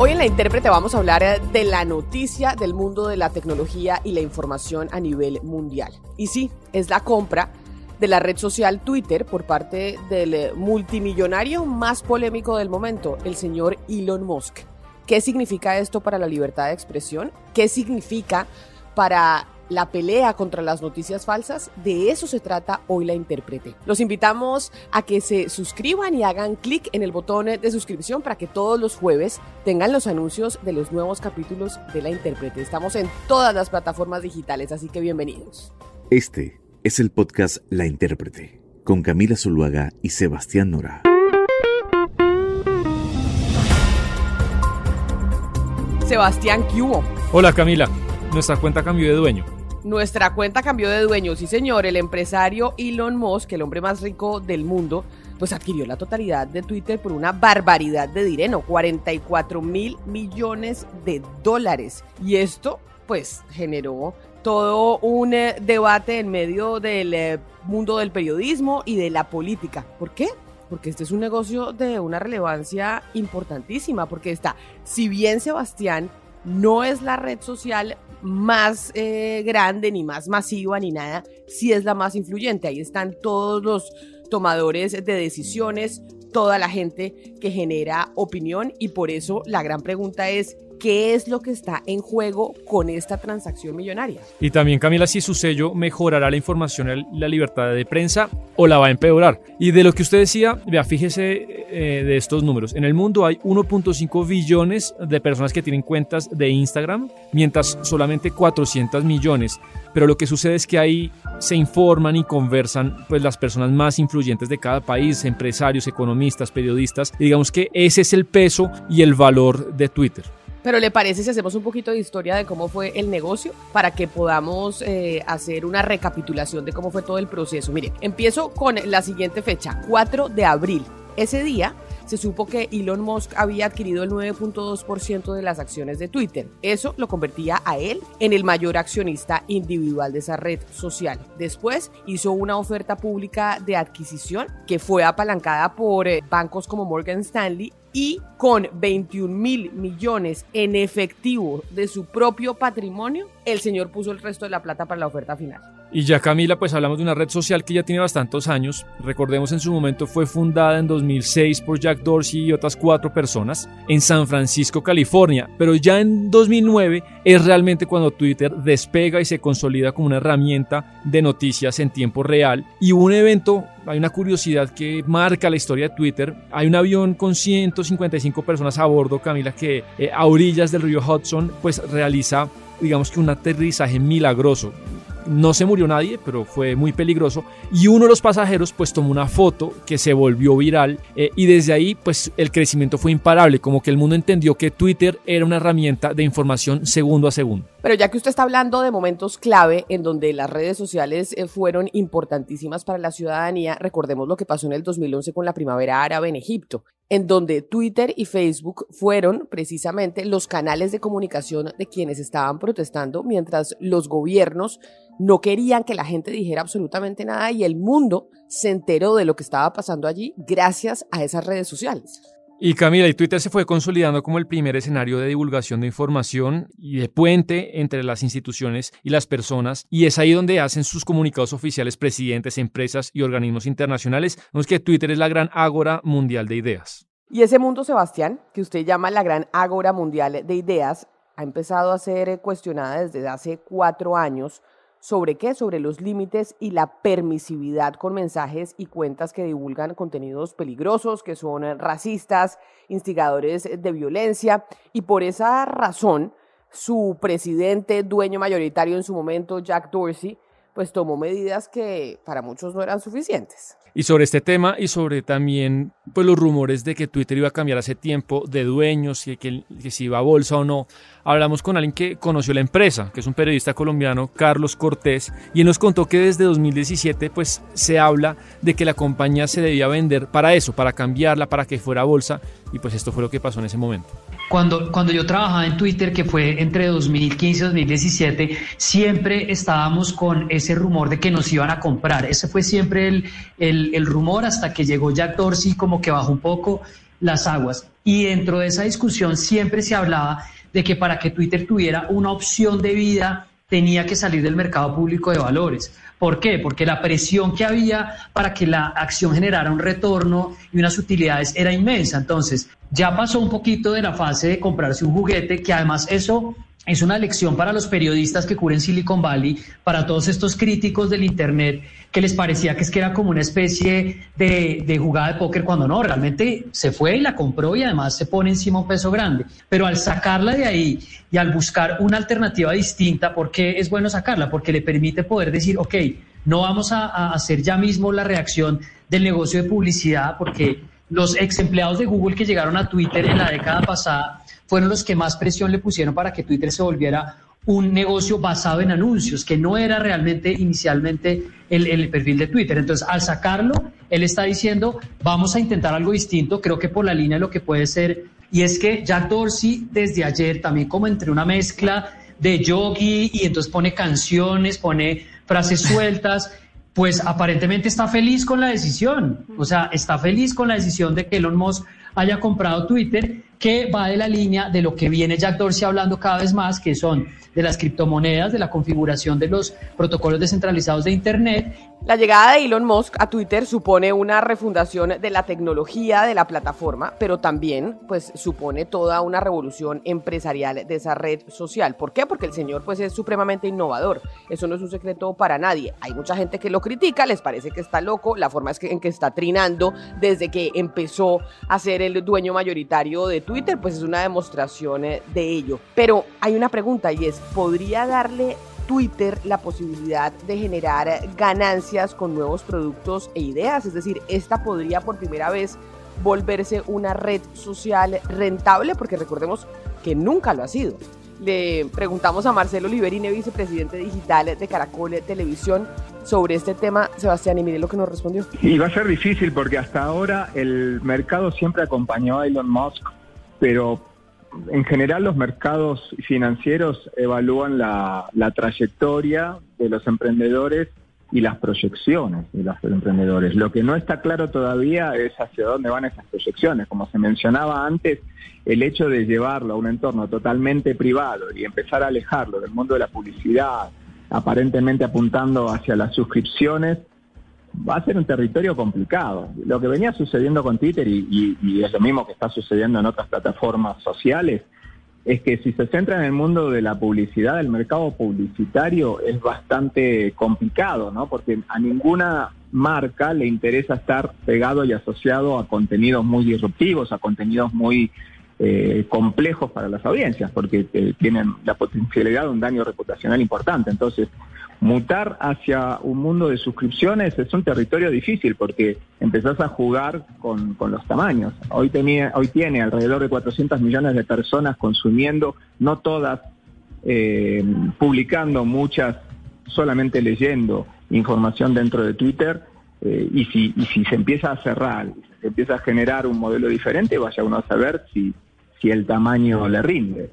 Hoy en la intérprete vamos a hablar eh, de la noticia del mundo de la tecnología y la información a nivel mundial. Y sí, es la compra de la red social Twitter por parte del eh, multimillonario más polémico del momento, el señor Elon Musk. ¿Qué significa esto para la libertad de expresión? ¿Qué significa para la pelea contra las noticias falsas, de eso se trata hoy la intérprete. Los invitamos a que se suscriban y hagan clic en el botón de suscripción para que todos los jueves tengan los anuncios de los nuevos capítulos de la intérprete. Estamos en todas las plataformas digitales, así que bienvenidos. Este es el podcast La intérprete con Camila Zuluaga y Sebastián Nora. Sebastián, ¿qué Hola Camila, nuestra cuenta cambió de dueño. Nuestra cuenta cambió de dueño, sí señor. El empresario Elon Musk, el hombre más rico del mundo, pues adquirió la totalidad de Twitter por una barbaridad de dinero, 44 mil millones de dólares. Y esto, pues, generó todo un eh, debate en medio del eh, mundo del periodismo y de la política. ¿Por qué? Porque este es un negocio de una relevancia importantísima, porque está, si bien Sebastián no es la red social más eh, grande, ni más masiva, ni nada, sí es la más influyente. Ahí están todos los tomadores de decisiones, toda la gente que genera opinión y por eso la gran pregunta es, qué es lo que está en juego con esta transacción millonaria. Y también, Camila, si su sello mejorará la información y la libertad de prensa o la va a empeorar. Y de lo que usted decía, vea, fíjese eh, de estos números. En el mundo hay 1.5 billones de personas que tienen cuentas de Instagram, mientras solamente 400 millones. Pero lo que sucede es que ahí se informan y conversan pues las personas más influyentes de cada país, empresarios, economistas, periodistas. digamos que ese es el peso y el valor de Twitter. Pero ¿le parece si hacemos un poquito de historia de cómo fue el negocio para que podamos eh, hacer una recapitulación de cómo fue todo el proceso? Mire, empiezo con la siguiente fecha, 4 de abril. Ese día se supo que Elon Musk había adquirido el 9.2% de las acciones de Twitter. Eso lo convertía a él en el mayor accionista individual de esa red social. Después hizo una oferta pública de adquisición que fue apalancada por eh, bancos como Morgan Stanley y con 21 mil millones en efectivo de su propio patrimonio, el señor puso el resto de la plata para la oferta final. Y ya Camila, pues hablamos de una red social que ya tiene bastantes años. Recordemos en su momento fue fundada en 2006 por Jack Dorsey y otras cuatro personas en San Francisco, California. Pero ya en 2009 es realmente cuando Twitter despega y se consolida como una herramienta de noticias en tiempo real. Y un evento, hay una curiosidad que marca la historia de Twitter. Hay un avión con 155 personas a bordo, Camila, que eh, a orillas del río Hudson pues realiza digamos que un aterrizaje milagroso no se murió nadie, pero fue muy peligroso. Y uno de los pasajeros pues tomó una foto que se volvió viral eh, y desde ahí pues el crecimiento fue imparable, como que el mundo entendió que Twitter era una herramienta de información segundo a segundo. Pero ya que usted está hablando de momentos clave en donde las redes sociales eh, fueron importantísimas para la ciudadanía, recordemos lo que pasó en el 2011 con la primavera árabe en Egipto, en donde Twitter y Facebook fueron precisamente los canales de comunicación de quienes estaban protestando mientras los gobiernos no querían que la gente dijera absolutamente nada y el mundo se enteró de lo que estaba pasando allí gracias a esas redes sociales. Y Camila, y Twitter se fue consolidando como el primer escenario de divulgación de información y de puente entre las instituciones y las personas. Y es ahí donde hacen sus comunicados oficiales presidentes, empresas y organismos internacionales. Vemos que Twitter es la gran ágora mundial de ideas. Y ese mundo, Sebastián, que usted llama la gran ágora mundial de ideas, ha empezado a ser cuestionada desde hace cuatro años ¿Sobre qué? Sobre los límites y la permisividad con mensajes y cuentas que divulgan contenidos peligrosos, que son racistas, instigadores de violencia. Y por esa razón, su presidente, dueño mayoritario en su momento, Jack Dorsey, pues tomó medidas que para muchos no eran suficientes. Y sobre este tema y sobre también pues, los rumores de que Twitter iba a cambiar hace tiempo de dueños, y que, que si iba a bolsa o no, hablamos con alguien que conoció la empresa, que es un periodista colombiano, Carlos Cortés, y él nos contó que desde 2017 pues, se habla de que la compañía se debía vender para eso, para cambiarla, para que fuera bolsa, y pues esto fue lo que pasó en ese momento. Cuando, cuando yo trabajaba en Twitter, que fue entre 2015 y 2017, siempre estábamos con ese rumor de que nos iban a comprar. Ese fue siempre el, el, el rumor hasta que llegó Jack Dorsey, como que bajó un poco las aguas. y dentro de esa discusión siempre se hablaba de que para que Twitter tuviera una opción de vida tenía que salir del mercado público de valores. ¿Por qué? Porque la presión que había para que la acción generara un retorno y unas utilidades era inmensa. Entonces, ya pasó un poquito de la fase de comprarse un juguete, que además eso es una lección para los periodistas que cubren Silicon Valley, para todos estos críticos del Internet que les parecía que es que era como una especie de, jugada de póker cuando no, realmente se fue y la compró y además se pone encima un peso grande. Pero al sacarla de ahí y al buscar una alternativa distinta, ¿por qué es bueno sacarla? Porque le permite poder decir, ok, no vamos a, a hacer ya mismo la reacción del negocio de publicidad porque los ex empleados de Google que llegaron a Twitter en la década pasada fueron los que más presión le pusieron para que Twitter se volviera un negocio basado en anuncios, que no era realmente inicialmente el, perfil de Twitter. Entonces, al sacarlo, él está diciendo, vamos a intentar algo distinto, creo que por la línea de lo que puede ser, y es que Jack Dorsey desde ayer también como entre una mezcla de yogi y entonces pone canciones, pone frases sueltas, pues aparentemente está feliz con la decisión, o sea, está feliz con la decisión de que Elon Musk haya comprado Twitter, que va de la línea de lo que viene Jack Dorsey hablando cada vez más, que son de las criptomonedas, de la configuración de los protocolos descentralizados de Internet. La llegada de Elon Musk a Twitter supone una refundación de la tecnología de la plataforma, pero también pues supone toda una revolución empresarial de esa red social. ¿Por qué? Porque el señor pues es supremamente innovador. Eso no es un secreto para nadie. Hay mucha gente que lo critica, les parece que está loco, la forma en que está trinando desde que empezó a ser el dueño mayoritario de Twitter, pues es una demostración de ello. Pero hay una pregunta y es, ¿podría darle Twitter la posibilidad de generar ganancias con nuevos productos e ideas? Es decir, esta podría por primera vez volverse una red social rentable, porque recordemos que nunca lo ha sido. Le preguntamos a Marcelo Oliverini, vicepresidente digital de Caracol Televisión, sobre este tema, Sebastián, y mire lo que nos respondió. Y va a ser difícil porque hasta ahora el mercado siempre acompañó a Elon Musk, pero en general los mercados financieros evalúan la, la, trayectoria de los emprendedores y las proyecciones de los emprendedores. Lo que no está claro todavía es hacia dónde van esas proyecciones. Como se mencionaba antes, el hecho de llevarlo a un entorno totalmente privado y empezar a alejarlo del mundo de la publicidad, aparentemente apuntando hacia las suscripciones, va a ser un territorio complicado. Lo que venía sucediendo con Twitter, y, y, y, es lo mismo que está sucediendo en otras plataformas sociales, es que si se centra en el mundo de la publicidad, el mercado publicitario es bastante complicado, ¿no? Porque a ninguna marca le interesa estar pegado y asociado a contenidos muy disruptivos, a contenidos muy eh, complejos para las audiencias, porque eh, tienen la potencialidad de un daño reputacional importante. Entonces, mutar hacia un mundo de suscripciones es un territorio difícil porque empezás a jugar con, con los tamaños. Hoy, tenía, hoy tiene alrededor de 400 millones de personas consumiendo, no todas eh, publicando, muchas solamente leyendo información dentro de Twitter. Eh, y, si, y si se empieza a cerrar, se empieza a generar un modelo diferente, vaya uno a saber si, si el tamaño le rinde.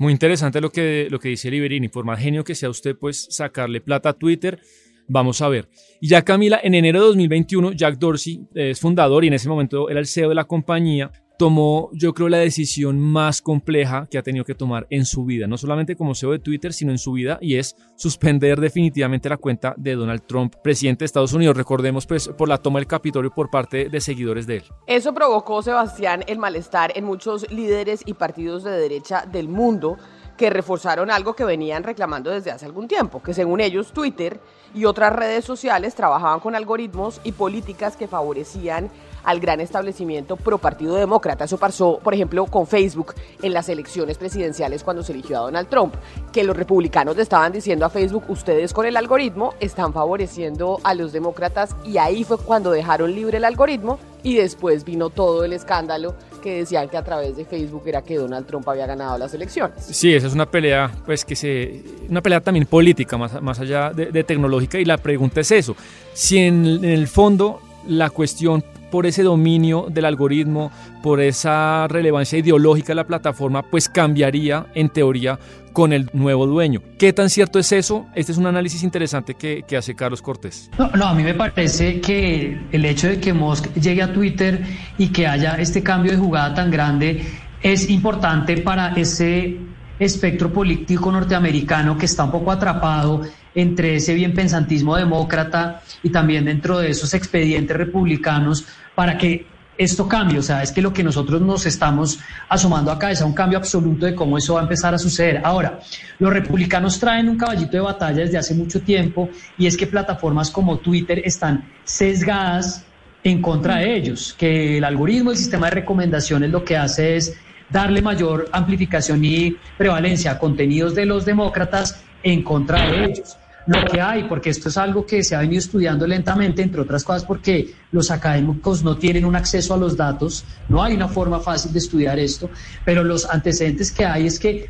Muy interesante lo que, lo que dice Liberini. Por más genio que sea usted, pues sacarle plata a Twitter. Vamos a ver. Y ya Camila, en enero de 2021, Jack Dorsey es fundador y en ese momento era el CEO de la compañía tomó, yo creo, la decisión más compleja que ha tenido que tomar en su vida, no solamente como CEO de Twitter, sino en su vida, y es suspender definitivamente la cuenta de Donald Trump, presidente de Estados Unidos. Recordemos, pues, por la toma del Capitolio por parte de seguidores de él. Eso provocó, Sebastián, el malestar en muchos líderes y partidos de derecha del mundo que reforzaron algo que venían reclamando desde hace algún tiempo, que según ellos Twitter y otras redes sociales trabajaban con algoritmos y políticas que favorecían al gran establecimiento pro Partido Demócrata. Eso pasó, por ejemplo, con Facebook en las elecciones presidenciales cuando se eligió a Donald Trump, que los republicanos le estaban diciendo a Facebook, ustedes con el algoritmo están favoreciendo a los demócratas y ahí fue cuando dejaron libre el algoritmo y después vino todo el escándalo que decían que a través de Facebook era que Donald Trump había ganado las elecciones. Sí, esa es una pelea, pues que se, una pelea también política, más, más allá de, tecnológica, y la pregunta es eso, si en el fondo la cuestión por ese dominio del algoritmo, por esa relevancia ideológica de la plataforma, pues cambiaría en teoría con el nuevo dueño. ¿Qué tan cierto es eso? Este es un análisis interesante que, hace Carlos Cortés. No, no, a mí me parece que el hecho de que Musk llegue a Twitter y que haya este cambio de jugada tan grande es importante para ese espectro político norteamericano que está un poco atrapado entre ese bien pensantismo demócrata y también dentro de esos expedientes republicanos para que esto cambie. O sea, es que lo que nosotros nos estamos asomando acá es a un cambio absoluto de cómo eso va a empezar a suceder. Ahora, los republicanos traen un caballito de batalla desde hace mucho tiempo y es que plataformas como Twitter están sesgadas en contra de ellos, que el algoritmo, el sistema de recomendaciones lo que hace es darle mayor amplificación y prevalencia a contenidos de los demócratas en contra de ellos. Lo que hay, porque esto es algo que se ha venido estudiando lentamente, entre otras cosas porque los académicos no tienen un acceso a los datos, no hay una forma fácil de estudiar esto, pero los antecedentes que hay es que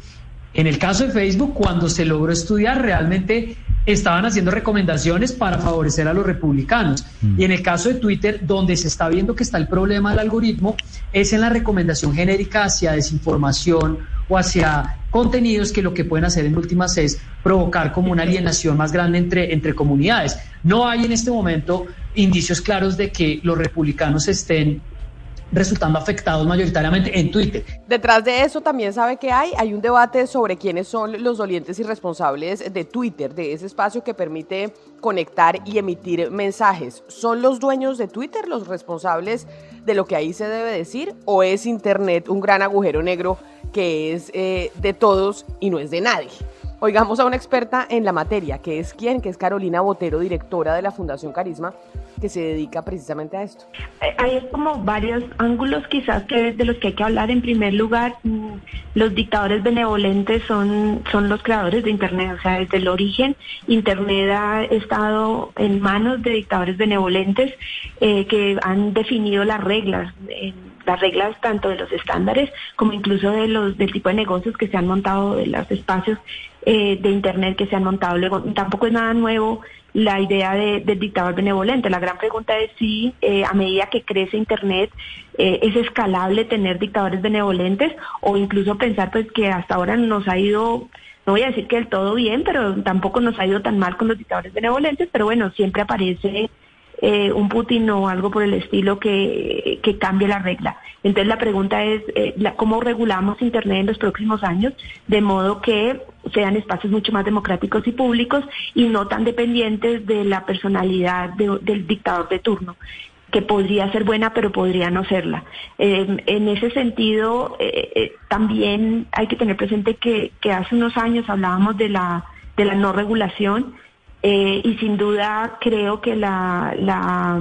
en el caso de Facebook, cuando se logró estudiar, realmente estaban haciendo recomendaciones para favorecer a los republicanos. Mm. Y en el caso de Twitter, donde se está viendo que está el problema del algoritmo, es en la recomendación genérica hacia desinformación o hacia contenidos que lo que pueden hacer en últimas es provocar como una alienación más grande entre, entre comunidades. No hay en este momento indicios claros de que los republicanos estén resultando afectados mayoritariamente en Twitter. Detrás de eso también sabe que hay, hay un debate sobre quiénes son los dolientes y responsables de Twitter, de ese espacio que permite conectar y emitir mensajes. ¿Son los dueños de Twitter los responsables de lo que ahí se debe decir o es Internet un gran agujero negro que es eh, de todos y no es de nadie? Oigamos a una experta en la materia, que es quien, que es Carolina Botero, directora de la Fundación Carisma, que se dedica precisamente a esto. Eh, hay como varios ángulos quizás que de los que hay que hablar. En primer lugar, mm, los dictadores benevolentes son, son los creadores de Internet, o sea, desde el origen Internet ha estado en manos de dictadores benevolentes eh, que han definido las reglas. las reglas tanto de los estándares como incluso de los del tipo de negocios que se han montado de los espacios eh, de Internet que se han montado. Luego, tampoco es nada nuevo la idea de, del dictador benevolente. La gran pregunta es si eh, a medida que crece Internet eh, es escalable tener dictadores benevolentes o incluso pensar pues que hasta ahora nos ha ido, no voy a decir que del todo bien, pero tampoco nos ha ido tan mal con los dictadores benevolentes, pero bueno, siempre aparece eh, un Putin o algo por el estilo que, que cambie la regla. Entonces la pregunta es eh, cómo regulamos Internet en los próximos años de modo que sean espacios mucho más democráticos y públicos y no tan dependientes de la personalidad del dictador de turno que podría ser buena pero podría no serla. Em, en ese sentido, eh, también hay que tener presente que, que hace unos años hablábamos de la, de la no regulación eh, y sin duda creo que la, la,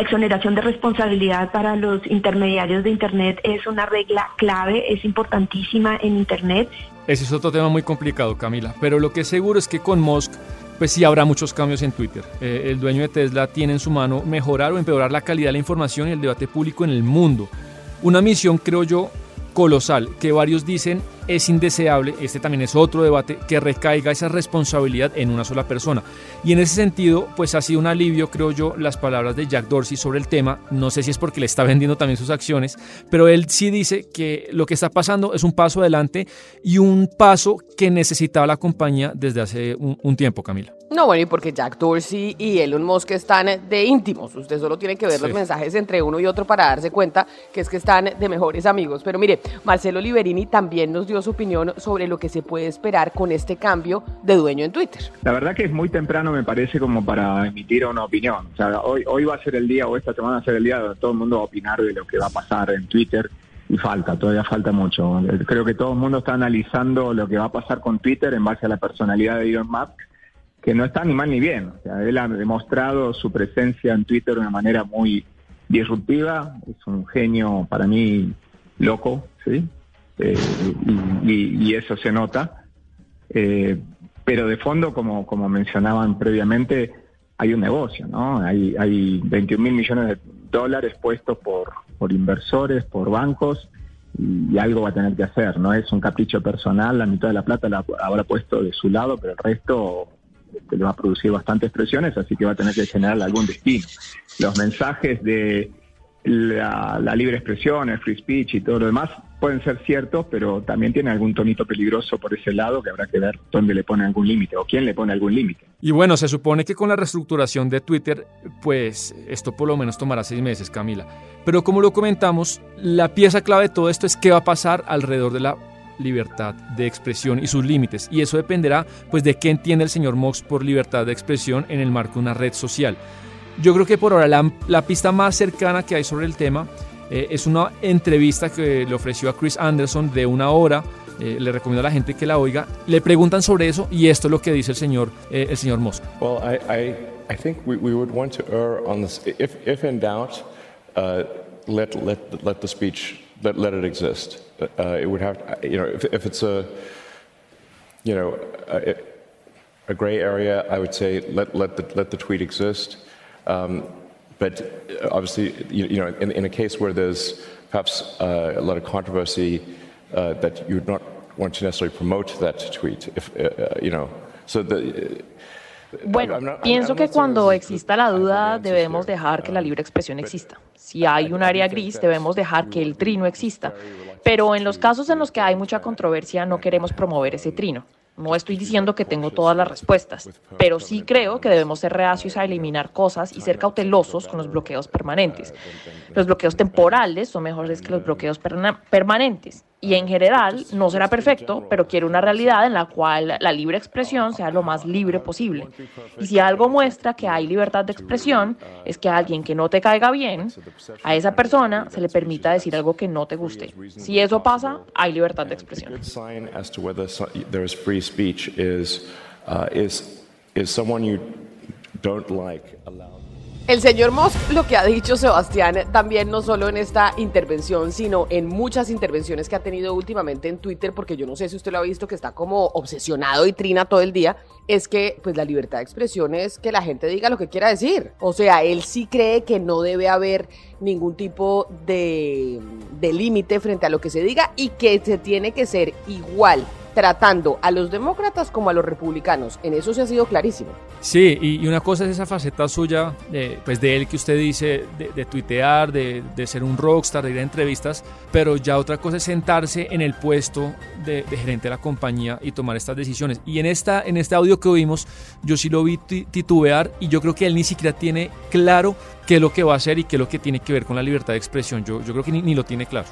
exoneración de responsabilidad para los intermediarios de Internet es una regla clave, es importantísima en Internet. Ese es otro tema muy complicado, Camila, pero lo que es seguro es que con Musk pues sí habrá muchos cambios en Twitter. Eh, el dueño de Tesla tiene en su mano mejorar o empeorar la calidad de la información y el debate público en el mundo. Una misión, creo yo, colosal, que varios dicen es indeseable, este también es otro debate, que recaiga esa responsabilidad en una sola persona. Y en ese sentido, pues ha sido un alivio, creo yo, las palabras de Jack Dorsey sobre el tema. No sé si es porque le está vendiendo también sus acciones, pero él sí dice que lo que está pasando es un paso adelante y un paso que necesitaba la compañía desde hace un, tiempo, Camila. No, bueno, y porque Jack Dorsey y Elon Musk están de íntimos. Usted solo tiene que ver los mensajes entre uno y otro para darse cuenta que es que están de mejores amigos. Pero mire, Marcelo Liberini también nos dio su opinión sobre lo que se puede esperar con este cambio de dueño en Twitter. La verdad que es muy temprano, me parece, como para emitir una opinión. O sea, hoy, hoy va a ser el día, o esta semana va a ser el día donde todo el mundo va a opinar de lo que va a pasar en Twitter. Y falta, todavía falta mucho. Creo que todo el mundo está analizando lo que va a pasar con Twitter en base a la personalidad de Elon Musk, que no está ni mal ni bien. O sea, él ha demostrado su presencia en Twitter de una manera muy disruptiva. Es un genio para mí loco, ¿sí? Eh, y, eso se nota. Eh, pero de fondo, como, como mencionaban previamente, hay un negocio, ¿no? Hay, hay 21 mil millones de dólares puestos por, por inversores, por bancos, y, algo va a tener que hacer, no es un capricho personal, la mitad de la plata la habrá puesto de su lado, pero el resto este, le va a producir bastantes presiones, así que va a tener que generar algún destino. Los mensajes de la, libre expresión, el free speech y todo lo demás pueden ser ciertos, pero también tiene algún tonito peligroso por ese lado que habrá que ver dónde le pone algún límite o quién le pone algún límite. Y bueno, se supone que con la reestructuración de Twitter, pues esto por lo menos tomará seis meses, Camila. Pero como lo comentamos, la pieza clave de todo esto es qué va a pasar alrededor de la libertad de expresión y sus límites. Y eso dependerá pues de qué entiende el señor Mox por libertad de expresión en el marco de una red social. Yo creo que por ahora la, pista más cercana que hay sobre el tema eh, es una entrevista que le ofreció a Chris Anderson de una hora. Eh, le recomiendo a la gente que la oiga. Le preguntan sobre eso y esto es lo que dice el señor, eh, el señor Musk. Well, I, I, I think we, we, would want to err on this. If, if in doubt, uh, let, let, let the speech, let, let it exist. Uh, it would have, you know, if, if it's a, you know, a, a gray area, I would say let, let, the, let the tweet exist. Um, but obviously, you, you know, in, in, a case where there's perhaps uh, a lot of controversy, uh, that you would not want to necessarily promote that tweet. If uh, uh you know, so the. Bueno, pienso que cuando exista la duda debemos dejar que la libre expresión exista. Si hay un área gris, debemos dejar que el trino exista. Pero en los casos en los que hay mucha controversia, no queremos promover ese trino. No estoy diciendo que tengo todas las respuestas, pero sí creo que debemos ser reacios a eliminar cosas y ser cautelosos con los bloqueos permanentes. Los bloqueos temporales son mejores que los bloqueos permanentes y en general no será perfecto, pero quiero una realidad en la cual la libre expresión sea lo más libre posible. Y si algo muestra que hay libertad de expresión, es que a alguien que no te caiga bien, a esa persona se le permita decir algo que no te guste. Si eso pasa, hay libertad de expresión. El señor Musk lo que ha dicho Sebastián también no solo en esta intervención, sino en muchas intervenciones que ha tenido últimamente en Twitter, porque yo no sé si usted lo ha visto que está como obsesionado y trina todo el día, es que pues la libertad de expresión es que la gente diga lo que quiera decir. O sea, él sí cree que no debe haber ningún tipo de, de límite frente a lo que se diga y que se tiene que ser igual tratando a los demócratas como a los republicanos. En eso se ha sido clarísimo. Sí, y, una cosa es esa faceta suya, pues de él que usted dice, de, tuitear, de, ser un rockstar, de ir a entrevistas, pero ya otra cosa es sentarse en el puesto de, gerente de la compañía y tomar estas decisiones. Y en, esta, en este audio que oímos, yo sí lo vi titubear y yo creo que él ni siquiera tiene claro qué es lo que va a hacer y qué es lo que tiene que ver con la libertad de expresión. Yo, yo creo que ni lo tiene claro.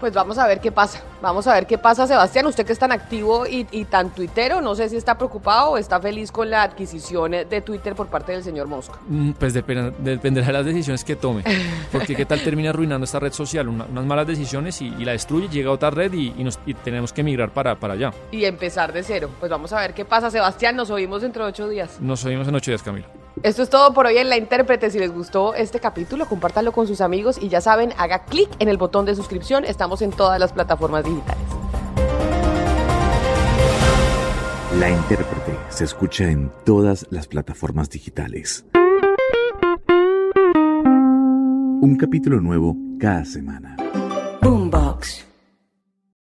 Pues vamos a ver qué pasa. Vamos a ver qué pasa, Sebastián. Usted que es tan activo y, tan tuitero, no sé si está preocupado o está feliz con la adquisición de Twitter por parte del señor Mosca. Mm, pues dependerá de las decisiones que tome. Porque qué tal termina arruinando esta red social. unas malas decisiones y, la destruye, llega a otra red y, nos, tenemos que migrar para, para allá. Y empezar de cero. Pues vamos a ver qué pasa, Sebastián. Nos oímos dentro de ocho días. Nos oímos en ocho días, Camilo. Esto es todo por hoy en La Intérprete. Si les gustó este capítulo, compártanlo con sus amigos y ya saben, haga clic en el botón de suscripción. Estamos en todas las plataformas digitales. La Intérprete se escucha en todas las plataformas digitales. Un capítulo nuevo cada semana.